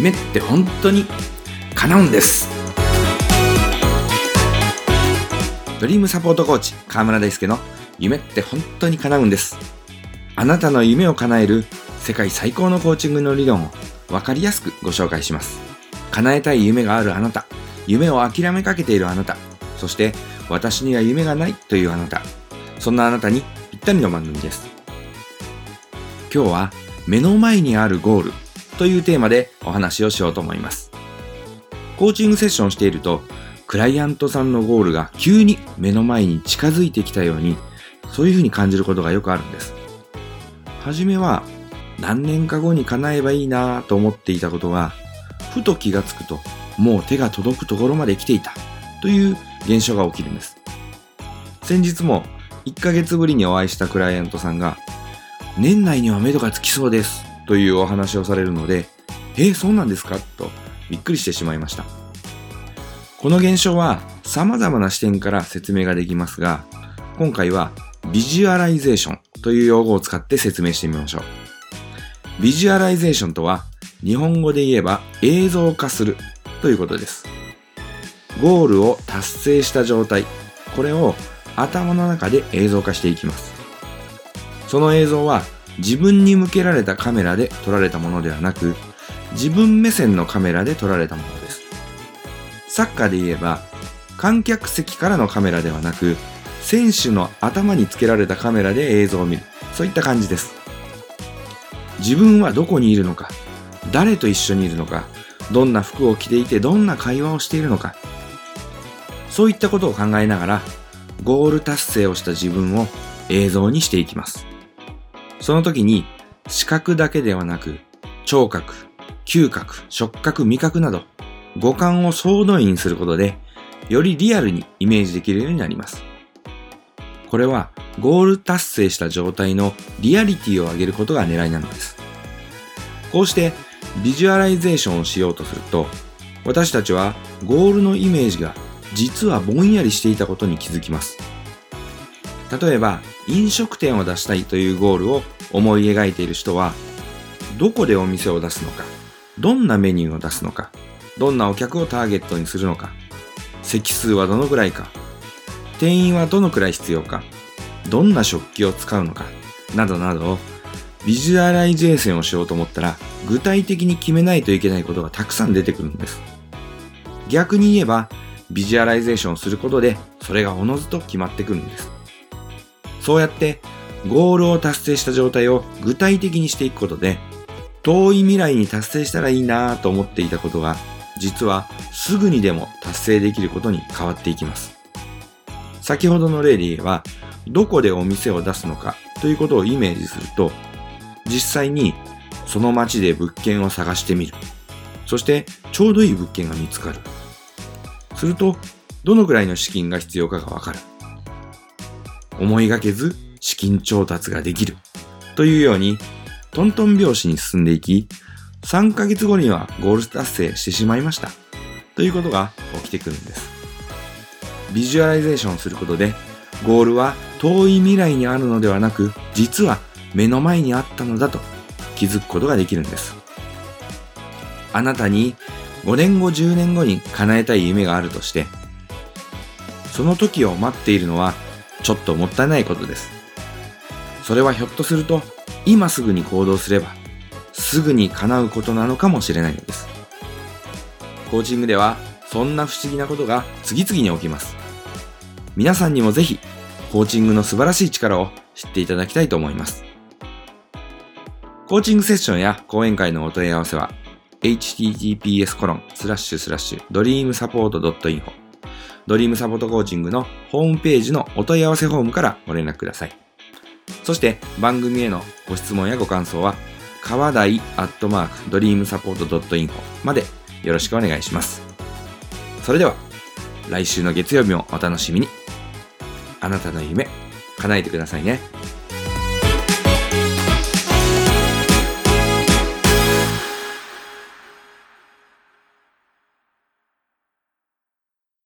夢って本当に叶うんです。ドリームサポートコーチ河村大輔の夢って本当に叶うんです。あなたの夢を叶える世界最高のコーチングの理論を分かりやすくご紹介します。叶えたい夢があるあなた。夢を諦めかけているあなた。そして私には夢がないというあなた。そんなあなたにぴったりの番組です。今日は目の前にあるゴール。というテーマでお話をしようと思います。コーチングセッションしているとクライアントさんのゴールが急に目の前に近づいてきたようにそういうふうに感じることがよくあるんです。はじめは何年か後に叶えばいいなぁと思っていたことがふと気がつくともう手が届くところまで来ていたという現象が起きるんです。先日も1ヶ月ぶりにお会いしたクライアントさんが年内には目処がつきそうです。というお話をされるのでえー、そうなんですか？とびっくりしてしまいました。この現象は様々な視点から説明ができますが今回はビジュアライゼーションという用語を使って説明してみましょう。ビジュアライゼーションとは日本語で言えば映像化するということです。ゴールを達成した状態これを頭の中で映像化していきます。その映像は自分に向けられたカメラで撮られたものではなく自分目線のカメラで撮られたものです。サッカーで言えば観客席からのカメラではなく選手の頭につけられたカメラで映像を見る。そういった感じです。自分はどこにいるのか誰と一緒にいるのかどんな服を着ていてどんな会話をしているのか。そういったことを考えながらゴール達成をした自分を映像にしていきます。その時に視覚だけではなく聴覚、嗅覚、触覚、味覚など五感を総動員することでよりリアルにイメージできるようになります。これはゴール達成した状態のリアリティを上げることが狙いなのです。こうしてビジュアライゼーションをしようとすると私たちはゴールのイメージが実はぼんやりしていたことに気づきます。例えば飲食店を出したいというゴールを思い描いている人はどこでお店を出すのかどんなメニューを出すのかどんなお客をターゲットにするのか席数はどのくらいか店員はどのくらい必要かどんな食器を使うのかなどなどビジュアライゼーションをしようと思ったら具体的に決めないといけないことがたくさん出てくるんです。逆に言えばビジュアライゼーションをすることでそれがおのずと決まってくるんです。そうやってゴールを達成した状態を具体的にしていくことで遠い未来に達成したらいいなぁと思っていたことが実はすぐにでも達成できることに変わっていきます先ほどの例で言えばどこでお店を出すのかということをイメージすると実際にその街で物件を探してみる。そしてちょうどいい物件が見つかる。すると、どのくらいの資金が必要かがわかる。思いがけず資金調達ができる。というように、トントン拍子に進んでいき、3ヶ月後にはゴール達成してしまいました。ということが起きてくるんです。ビジュアライゼーションすることで、ゴールは遠い未来にあるのではなく、実は目の前にあったのだと気づくことができるんです。あなたに5年後10年後に叶えたい夢があるとして、その時を待っているのはちょっともったいないことです。それはひょっとすると今すぐに行動すればすぐに叶うことなのかもしれないのです。コーチングではそんな不思議なことが次々に起きます。皆さんにもぜひコーチングの素晴らしい力を知っていただきたいと思います。コーチングセッションや講演会のお問い合わせは、https://dreamsupport.info ドリームサポートコーチングのホームページのお問い合わせフォームからご連絡ください。そして番組へのご質問やご感想は、川台アットマークドリームサポート .info までよろしくお願いします。それでは、来週の月曜日もお楽しみに。あなたの夢、叶えてくださいね。